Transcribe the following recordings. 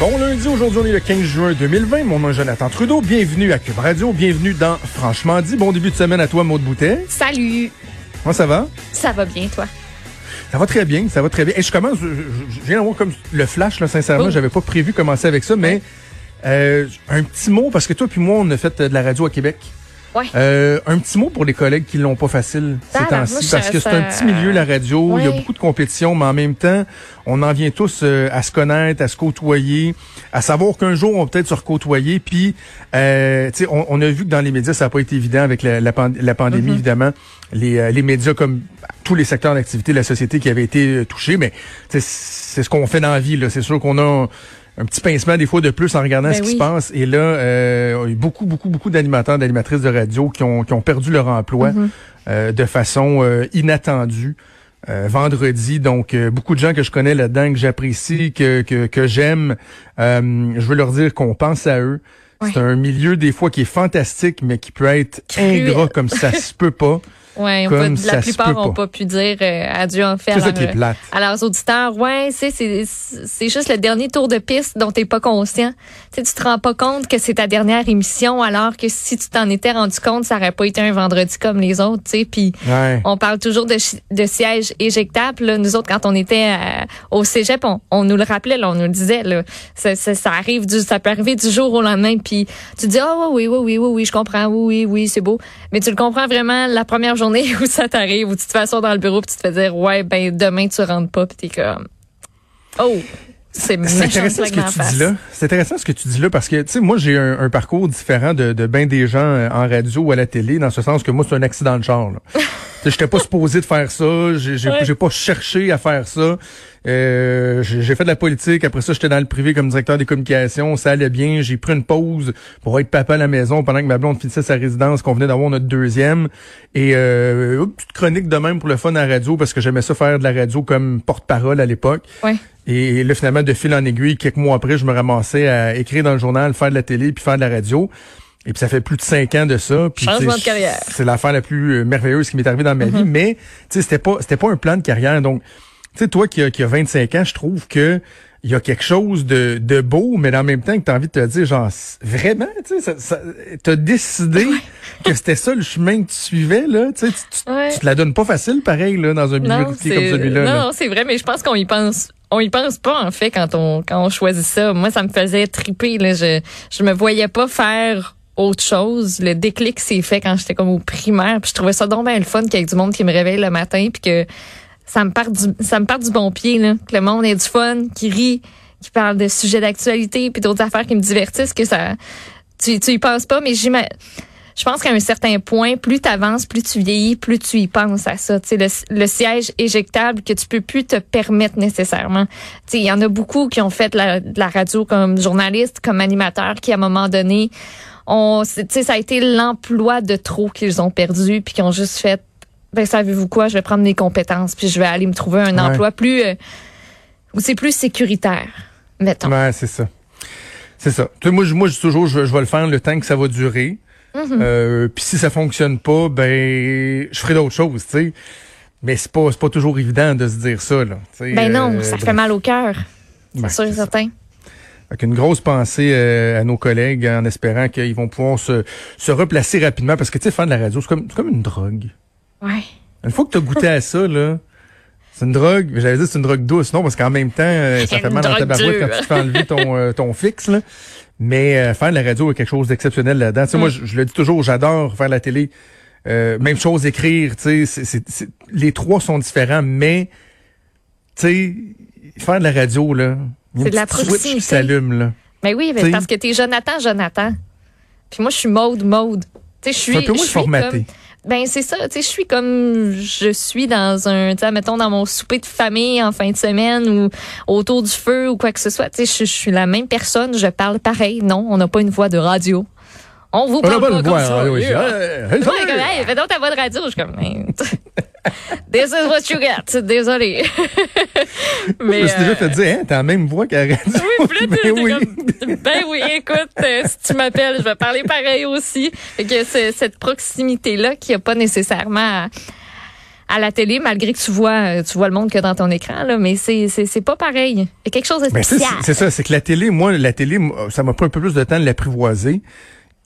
Bon lundi, aujourd'hui on est le 15 juin 2020. Mon nom est Jonathan Trudeau. Bienvenue à Cube Radio. Bienvenue dans Franchement dit. Bon début de semaine à toi, Maud Boutet. Salut. Comment ça va? Ça va bien, toi? Ça va très bien, ça va très bien. Et je commence, je, je, je viens d'avoir comme le flash, là, sincèrement. Oh. J'avais pas prévu commencer avec ça, mais euh, un petit mot, parce que toi puis moi, on a fait euh, de la radio à Québec. Ouais. Euh, un petit mot pour les collègues qui l'ont pas facile ces temps-ci, parce que c'est un petit milieu, la radio. Il y a beaucoup de compétition, mais en même temps, on en vient tous euh, à se connaître, à se côtoyer, à savoir qu'un jour, on va peut-être se recôtoyer. Puis, euh, tu sais, on, on a vu que dans les médias, ça n'a pas été évident avec la, la, pand- la pandémie, Mm-hmm. évidemment. Les, euh, les médias, comme tous les secteurs d'activité de la société qui avaient été touchés, mais c'est ce qu'on fait dans la vie. C'est sûr qu'on a un petit pincement des fois de plus en regardant Ben ce qui oui. se passe. Et là, euh, beaucoup, beaucoup, beaucoup d'animateurs, d'animatrices de radio qui ont, qui ont perdu leur emploi Mm-hmm. euh, de façon euh, inattendue. euh, vendredi, donc euh, beaucoup de gens que je connais là-dedans, que j'apprécie, que, que, que j'aime, euh, je veux leur dire qu'on pense à eux. Ouais. C'est un milieu des fois qui est fantastique, mais qui peut être ingrat comme ça se peut pas. Ouais, on Comme ça la plupart n'ont pas. pas pu dire euh, adieu en fait à C'est ça leurs, qui est plate. à leurs auditeurs. Ouais, c'est c'est c'est juste le dernier tour de piste dont t'es pas conscient. Tu tu te rends pas compte que c'est ta dernière émission, alors que si tu t'en étais rendu compte, ça aurait pas été un vendredi comme les autres. Tu sais, puis Ouais. on parle toujours de, de sièges éjectables. là. Nous autres, quand on était euh, au cégep, on, on nous le rappelait, là, on nous le disait. Là. Ça, ça, ça arrive du, ça peut arriver du jour au lendemain. Puis tu dis, ah oui, oui, oui, oui, oui, je comprends, oui, oui, oui, c'est beau. Mais tu le comprends vraiment la première journée où ça t'arrive, où tu te fais asseoir dans le bureau, puis tu te fais dire, ouais, ben demain tu rentres pas, puis t'es comme, oh, c'est intéressant ce que tu dis là. C'est intéressant ce que tu dis là parce que tu sais moi j'ai un, un parcours différent de, de bien des gens euh, en radio ou à la télé dans ce sens que moi c'est un accident de genre. J'étais pas supposé de faire ça, j'ai Ouais. pas cherché à faire ça. Euh, j'ai j'ai fait de la politique, après ça j'étais dans le privé comme directeur des communications, ça allait bien, j'ai pris une pause pour être papa à la maison pendant que ma blonde finissait sa résidence, qu'on venait d'avoir notre deuxième et euh, une petite chronique de même pour le fun à la radio parce que j'aimais ça faire de la radio comme porte-parole à l'époque. Ouais. Et là, finalement, de fil en aiguille, quelques mois après, je me ramassais à écrire dans le journal, faire de la télé, puis faire de la radio. Et puis ça fait plus de cinq ans de ça. Puis, Changement de carrière. C'est l'affaire la plus euh, merveilleuse qui m'est arrivée dans ma vie. Mais tu sais, c'était pas c'était pas un plan de carrière. Donc, tu sais, toi qui as, qui a 25 ans, je trouve que il y a quelque chose de, de beau, mais en même temps que tu as envie de te dire, genre, vraiment, tu sais, ça, ça, t'as décidé que c'était ça le chemin que tu suivais, là. Tu sais, tu, tu- Ouais. tu te la donnes pas facile, pareil, là, dans un milieu comme celui-là. non, là. non, c'est vrai, mais je pense qu'on y pense. On y pense pas en fait quand on quand on choisit ça. Moi, ça me faisait triper. Là. Je je me voyais pas faire autre chose. Le déclic s'est fait quand j'étais comme au primaire. Puis je trouvais ça donc le fun qu'il y ait du monde qui me réveille le matin puis que ça me part du ça me part du bon pied là. Que le monde ait du fun, qui rit, qui parle de sujets d'actualité puis d'autres affaires qui me divertissent que ça tu tu y penses pas mais j'imagine je pense qu'à un certain point, plus tu avances, plus tu vieillis, plus tu y penses à ça. Le, le siège éjectable que tu peux plus te permettre nécessairement. Il y en a beaucoup qui ont fait la- la radio comme journaliste, comme animateur, qui à un moment donné, on, ça a été l'emploi de trop qu'ils ont perdu, puis qui ont juste fait, ben savez-vous quoi, je vais prendre mes compétences, puis je vais aller me trouver un Ouais. emploi plus, euh, où c'est plus sécuritaire, mettons. Ouais, c'est ça. C'est ça. Tu sais, moi, je, moi, je toujours, je, vais- je vais le faire le temps que ça va durer. Mm-hmm. Euh, Puis si ça fonctionne pas, ben, je ferai d'autres choses, tu sais. Mais c'est pas, pas toujours évident de se dire ça, là. Ben non, euh, ça fait mal au cœur. Ben, C'est sûr et certain. Fait qu'une grosse pensée euh, à nos collègues en espérant qu'ils vont pouvoir se, se replacer rapidement parce que tu sais faire de la radio c'est comme c'est comme une drogue. Ouais. Une fois que tu as goûté à ça là, c'est une drogue, j'allais dire c'est une drogue douce non parce qu'en même temps euh, ça Une fait mal dans ta barouette quand tu te fais enlever ton euh, ton fixe là. Mais euh, faire de la radio est quelque chose d'exceptionnel là-dedans. Tu sais moi Mm. je, je le dis toujours, j'adore faire de la télé. Euh, même chose écrire, tu sais, les trois sont différents mais tu sais faire de la radio là, C'est de la proximité. qui s'allume là. Mais oui, mais parce que t'es Jonathan, Jonathan. Puis moi, je suis Maude, Maude. Tu sais, je suis. Un peu moins formaté. comme- ben c'est ça, tu sais, je suis comme je suis dans un, tu sais, mettons dans mon souper de famille en fin de semaine ou autour du feu ou quoi que ce soit, tu sais, je, suis la même personne, je parle pareil. Non, on n'a pas une voix de radio. On vous parle pas, comme ça. Oui, ouais, fais donc ta voix de radio, je suis comme This is what you get. Désolé. Mais, je me suis déjà fait dire, hein, t'as la même voix qu'à radio. Oui, plus ben, oui. Comme, ben oui, écoute, euh, si tu m'appelles, je vais parler pareil aussi. Fait que c'est cette proximité-là qui a pas nécessairement à, la télé, malgré que tu vois, tu vois le monde que dans ton écran, là, mais c'est, c'est, c'est pas pareil. Il y a quelque chose de spécial. c'est ça, c'est que la télé, moi, la télé, ça m'a pris un peu plus de temps de l'apprivoiser.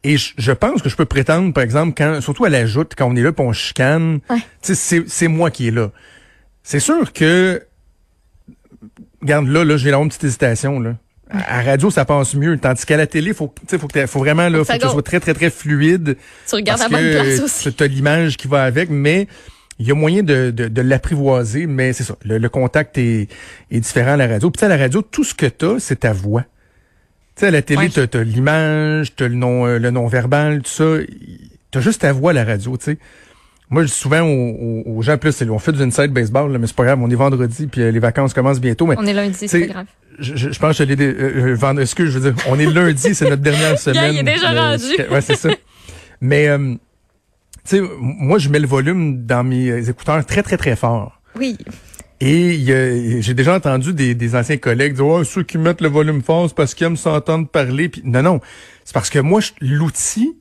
Et je, pense que je peux prétendre, par exemple, quand, surtout à la joute, quand on est là et on chicane, c'est moi qui est là. C'est sûr que, regarde là, là, j'ai la petite hésitation, là. À, radio, ça passe mieux. Tandis qu'à la télé, faut, faut, que faut vraiment, là, faut que ce soit très, très, très fluide. Tu regardes à bonne place aussi. Tu as l'image qui va avec, mais il y a moyen de, de, l'apprivoiser, mais c'est ça. Le, contact est, est différent à la radio. Puis à la radio, tout ce que tu as, c'est ta voix. Tu sais, à la télé, t'as, l'image, t'as le nom, euh, le nom verbal, tout ça. T'as juste ta voix à la radio, tu sais. Moi, je dis souvent aux, gens, plus, on fait du inside baseball, là, mais c'est pas grave, on est vendredi, puis euh, les vacances commencent bientôt. Mais, on est lundi, c'est pas grave. Je, je, pense que je l'ai... Euh, euh excuse, je veux dire, on est lundi, c'est notre dernière semaine. il est déjà rendu. Ouais, c'est ça. Mais, tu sais, moi, je mets le volume dans mes écouteurs très, très, très fort. Oui. Et j'ai déjà entendu des, des, anciens collègues dire oh, ceux qui mettent le volume fort, c'est parce qu'ils aiment s'entendre parler. Puis, non, non. C'est parce que moi, l'outil,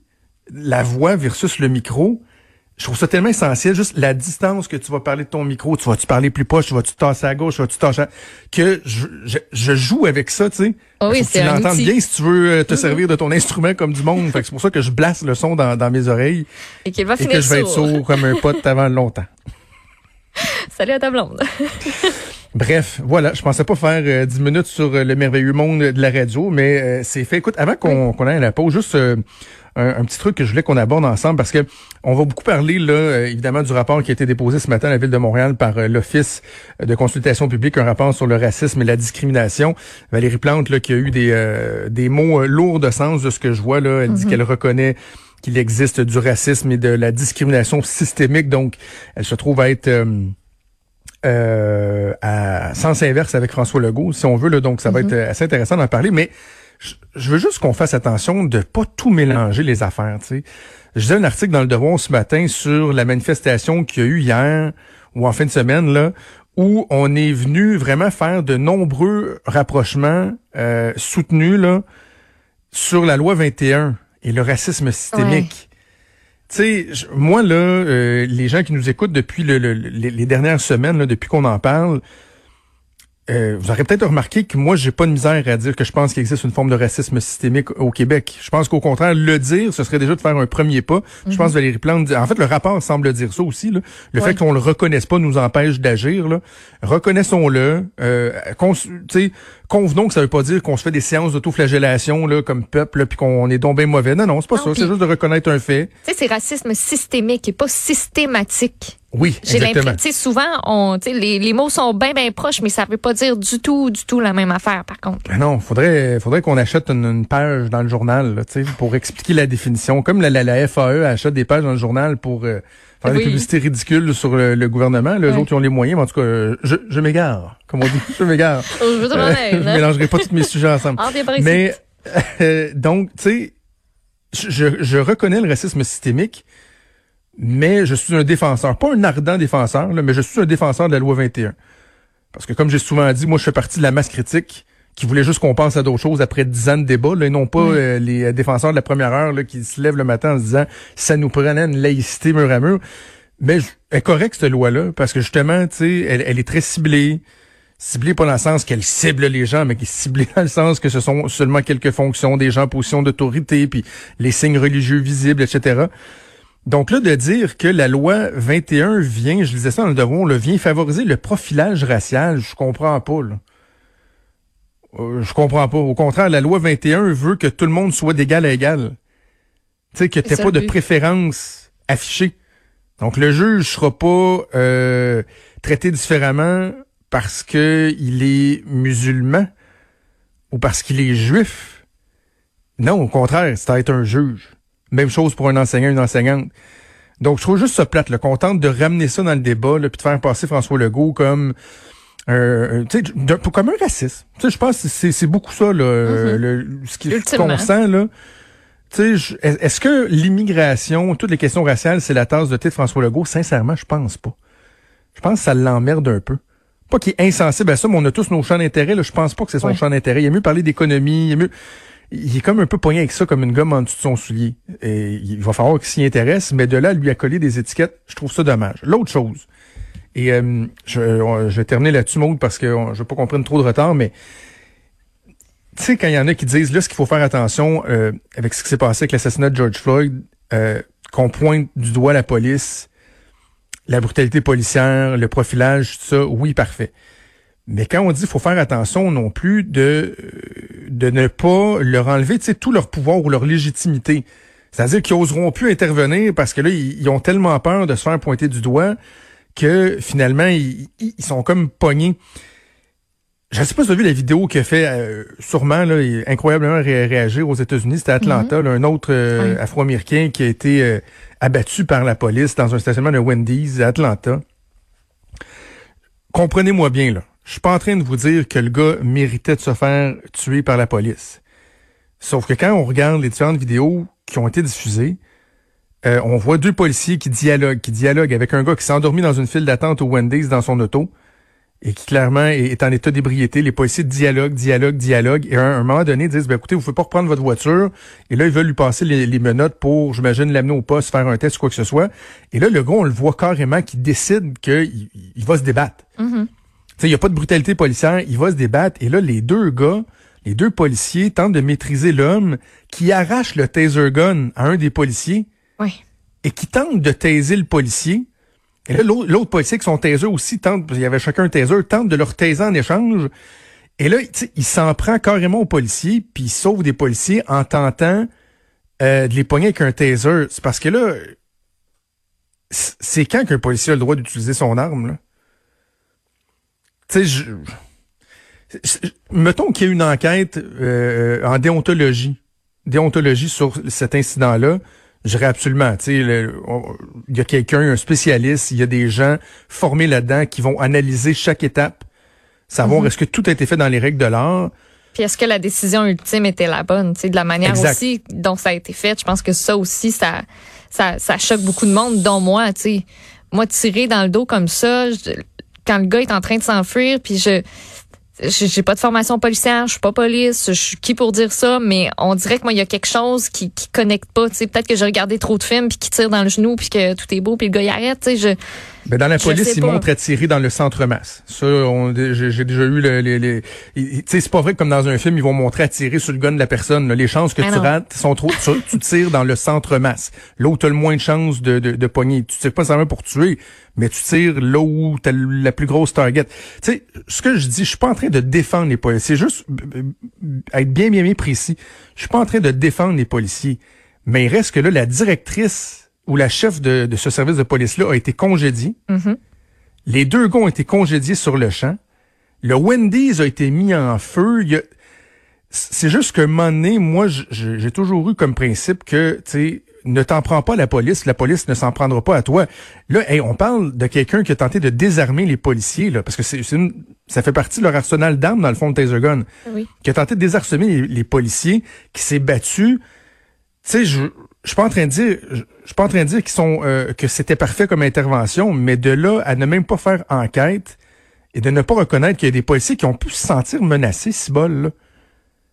la voix versus le micro, je trouve ça tellement essentiel, juste la distance que tu vas parler de ton micro, tu vas-tu parler plus proche, tu vas-tu tasser à gauche, tu vas-tu tasser à... que je, je, joue avec ça, tu sais. Oh oui, c'est tu l'entends bien si tu veux euh, te mm-hmm. servir de ton instrument comme du monde. fait c'est pour ça que je blasse le son dans, dans mes oreilles. Et qu'il va et que je vais être sourd comme un pote avant longtemps. Salut à ta blonde. Bref, voilà, je pensais pas faire euh, dix minutes sur euh, le merveilleux monde de la radio, mais euh, c'est fait. Écoute, avant qu'on aille à la pause, juste un, un, petit truc que je voulais qu'on aborde ensemble parce que on va beaucoup parler là évidemment du rapport qui a été déposé ce matin à la ville de Montréal par l'office de consultation publique, un rapport sur le racisme et la discrimination. Valérie Plante là qui a eu des des mots lourds de sens de ce que je vois là, elle dit mm-hmm. qu'elle reconnaît qu'il existe du racisme et de la discrimination systémique. Donc, elle se trouve à être euh, euh, à sens inverse avec François Legault, si on veut. Là, donc, ça va mm-hmm. être assez intéressant d'en parler. Mais je, veux juste qu'on fasse attention de pas tout mélanger les affaires. Tu sais. Je disais un article dans le Devoir ce matin sur la manifestation qu'il y a eu hier ou en fin de semaine là, où on est venu vraiment faire de nombreux rapprochements euh, soutenus là sur la loi 21 et le racisme systémique. Tu sais, moi là, euh, les gens qui nous écoutent depuis le, les, dernières semaines, là, depuis qu'on en parle, euh, vous aurez peut-être remarqué que moi, j'ai pas de misère à dire que je pense qu'il existe une forme de racisme systémique au Québec. Je pense qu'au contraire, le dire, ce serait déjà de faire un premier pas. Je pense que mhm. Valérie Plante, en fait, le rapport semble dire ça aussi. Là. Le fait qu'on le reconnaisse pas nous empêche d'agir. Reconnaissons-le. Euh, convenons que ça veut pas dire qu'on se fait des séances d'autoflagellation là, comme peuple, puis qu'on est bien mauvais. Non, non, c'est pas ça. C'est juste de reconnaître un fait. Tu sais, c'est racisme systémique et pas systématique. Oui, J'ai l'impression, tu sais, souvent, on, les, les mots sont bien, bien proches, mais ça veut pas dire du tout, du tout la même affaire, par contre. Ben non, faudrait, faudrait qu'on achète une, page dans le journal, tu sais, pour expliquer la définition. Comme la, la, FAE achète des pages dans le journal pour euh, faire des publicités ridicules sur le, gouvernement. Les autres, ils ont les moyens, mais en tout cas, je, je m'égare, comme on dit. Je m'égare. je veux euh, je mélangerai pas tous mes sujets ensemble. mais, euh, donc, tu sais, je, je reconnais le racisme systémique, mais je suis un défenseur, pas un ardent défenseur, mais je suis un défenseur de la loi 21. Parce que comme j'ai souvent dit, moi je fais partie de la masse critique qui voulait juste qu'on pense à d'autres choses après dix ans de débat, là, et non pas euh, les défenseurs de la première heure là, qui se lèvent le matin en se disant ça nous prenait une laïcité mur à mur. Mais elle est correcte cette loi-là, parce que justement, tu sais, elle, elle, est très ciblée. Ciblée pas dans le sens qu'elle cible les gens, mais qui est ciblée dans le sens que ce sont seulement quelques fonctions des gens en position d'autorité, puis les signes religieux visibles, etc. Donc là, de dire que la loi 21 vient, je disais ça dans le devoir, le vient favoriser le profilage racial, je comprends pas. Là. Euh, je comprends pas. Au contraire, la loi 21 veut que tout le monde soit d'égal à égal. Tu sais, que t'aies pas de préférence affichée. Donc le juge sera pas euh, traité différemment parce que il est musulman ou parce qu'il est juif. Non, au contraire, c'est à être un juge. Même chose pour un enseignant, une enseignante. Donc, je trouve juste ça plate, le contente de ramener ça dans le débat, là, puis de faire passer François Legault comme euh, tu sais, comme un raciste. Tu sais, je pense que c'est beaucoup ça, là, mm-hmm. le, ce qu'on sent, là. Tu sais, est-ce que l'immigration, toutes les questions raciales, c'est la tasse de thé de François Legault? Sincèrement, je pense pas. Je pense que ça l'emmerde un peu. Pas qu'il est insensible à ça, mais on a tous nos champs d'intérêt. Là, je pense pas que c'est son champ d'intérêt. Il a mieux parler d'économie. Il, est mieux... il est comme un peu poigné avec ça, comme une gomme en dessous de son soulier. Et il va falloir qu'il s'y intéresse, mais de là, lui accoler des étiquettes, je trouve ça dommage. L'autre chose, et euh, je, je, vais terminer là-dessus, Maud, parce que je veux pas qu'on prenne trop de retard, mais tu sais, quand il y en a qui disent, là, ce qu'il faut faire attention euh, avec ce qui s'est passé avec l'assassinat de George Floyd, euh, qu'on pointe du doigt la police, la brutalité policière, le profilage, tout ça, oui, parfait. Mais quand on dit qu'il faut faire attention non plus de de ne pas leur enlever tout leur pouvoir ou leur légitimité. C'est-à-dire qu'ils oseront plus intervenir parce que là, ils, ont tellement peur de se faire pointer du doigt que finalement, ils, sont comme pognés. Je ne sais pas si tu as vu la vidéo qui a fait euh, sûrement là, incroyablement réagir aux États-Unis. C'était Atlanta, mm-hmm. un autre euh, Afro-Américain qui a été euh, abattu par la police dans un stationnement de Wendy's à Atlanta. Comprenez-moi bien, là. Je suis pas en train de vous dire que le gars méritait de se faire tuer par la police. Sauf que quand on regarde les différentes vidéos qui ont été diffusées, on voit deux policiers qui dialoguent, qui dialoguent avec un gars qui s'est endormi dans une file d'attente au Wendy's dans son auto et qui clairement est en état d'ébriété. Les policiers dialoguent, dialoguent, dialoguent, et à un, moment donné disent, ben, écoutez, vous pouvez pas reprendre votre voiture. Et là, ils veulent lui passer les, menottes pour, j'imagine, l'amener au poste, faire un test ou quoi que ce soit. Et là, le gars, on le voit carrément qui décide qu'il il va se débattre. Mm-hmm. Il n'y a pas de brutalité policière, il va se débattre. Et là, les deux gars, les deux policiers tentent de maîtriser l'homme qui arrache le taser gun à un des policiers. Oui. Et qui tente de taiser le policier. Et là, l'autre policier qui sont taser aussi tente, il y avait chacun un taser, tente de leur taiser en échange. Et là, il s'en prend carrément aux policiers, puis il sauve des policiers en tentant euh, de les pogner avec un taser. C'est parce que là, c'est quand qu'un policier a le droit d'utiliser son arme, là? Tu sais, je... Mettons qu'il y a une enquête euh, en déontologie, déontologie sur cet incident-là. Je dirais absolument. Il y a quelqu'un, un spécialiste, il y a des gens formés là-dedans qui vont analyser chaque étape, savoir mhm. est-ce que tout a été fait dans les règles de l'art. Puis est-ce que la décision ultime était la bonne, de la manière aussi dont ça a été fait. Je pense que ça aussi, ça, ça, ça choque beaucoup de monde, dont moi. sais Moi, tirer dans le dos comme ça, quand le gars est en train de s'enfuir, puis je j'ai pas de formation policière, je suis pas police, je suis qui pour dire ça, mais on dirait que moi il y a quelque chose qui qui connecte pas, tu sais, peut-être que j'ai regardé trop de films puis qui tire dans le genou puis que tout est beau puis le gars il arrête, tu sais, je ben dans la police, ils montrent à tirer dans le centre-masse. Ça, j'ai déjà eu le, les, les tu sais, c'est pas vrai que comme dans un film, ils vont montrer à tirer sur le gun de la personne. Les chances que ben tu rates sont trop. tu, tu tires dans le centre-masse. Là où t'as le moins de chances de, de, de pogner. Tu tires pas seulement pour tuer, mais tu tires là où t'as la plus grosse target. Tu sais, ce que je dis, je suis pas en train de défendre les policiers. C'est juste être bien, bien, bien précis. Je suis pas en train de défendre les policiers. Mais il reste que là, la directrice où la chef de, ce service de police-là a été congédiée. Mm-hmm. Les deux gars ont été congédiés sur le champ. Le Wendy's a été mis en feu. C'est juste que un moment donné, moi, j'ai toujours eu comme principe que, tu sais, ne t'en prends pas à la police, la police ne s'en prendra pas à toi. Là, on parle de quelqu'un qui a tenté de désarmer les policiers, là, parce que c'est ça fait partie de leur arsenal d'armes dans le fond de Taser Gun. Oui. Qui a tenté de désarmer les, policiers, qui s'est battu. Tu sais, je, je suis pas en train de dire, je, suis pas en train de dire qu'ils sont euh, que c'était parfait comme intervention, mais de là à ne même pas faire enquête et de ne pas reconnaître qu'il y a des policiers qui ont pu se sentir menacés, si bol là.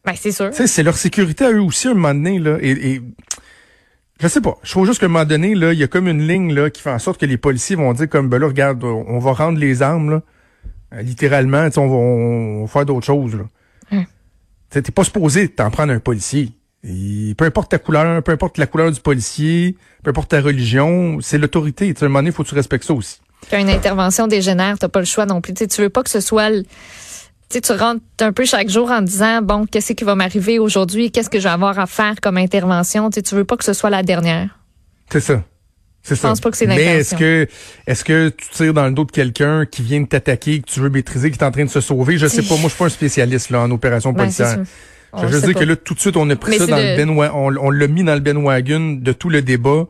Ben, c'est sûr. c'est leur sécurité à eux aussi un moment donné là. Et, et je sais pas. Je trouve juste qu'à un moment donné là, il y a comme une ligne là qui fait en sorte que les policiers vont dire comme ben là, regarde, on va rendre les armes là, euh, littéralement, on va, on va faire d'autres choses là. Hum. T'es pas supposé t'en prendre un policier peu importe ta couleur, peu importe la couleur du policier, peu importe ta religion, c'est l'autorité. À un moment donné, il faut que tu respectes ça aussi. Quand une intervention dégénère, t'as pas le choix non plus. tu veux pas que ce soit... tu rentres un peu chaque jour en disant, bon, qu'est-ce qui va m'arriver aujourd'hui? Qu'est-ce que je vais avoir à faire comme intervention? Tu tu veux pas que ce soit la dernière. C'est ça. C'est ça. pense pas que c'est Mais est-ce que est-ce que tu tires dans le dos de quelqu'un qui vient de t'attaquer, que tu veux maîtriser, qui est en train de se sauver? Je sais pas. Moi, je suis pas un spécialiste là en opération ben, Je veux dire que là, tout de suite, on a pris ça dans le ben on, l'a mis dans le Ben Wagon de tout le débat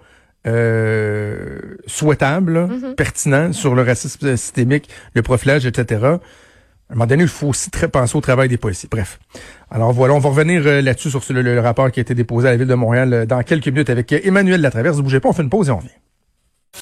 euh, souhaitable, pertinent sur le racisme systémique, le profilage, etc. À un moment donné, il faut aussi très penser au travail des policiers. Bref. Alors voilà, on va revenir euh, là-dessus sur le, le rapport qui a été déposé à la Ville de Montréal euh, dans quelques minutes avec Emmanuel Latraverse. Ne bougez pas, on fait une pause et on revient.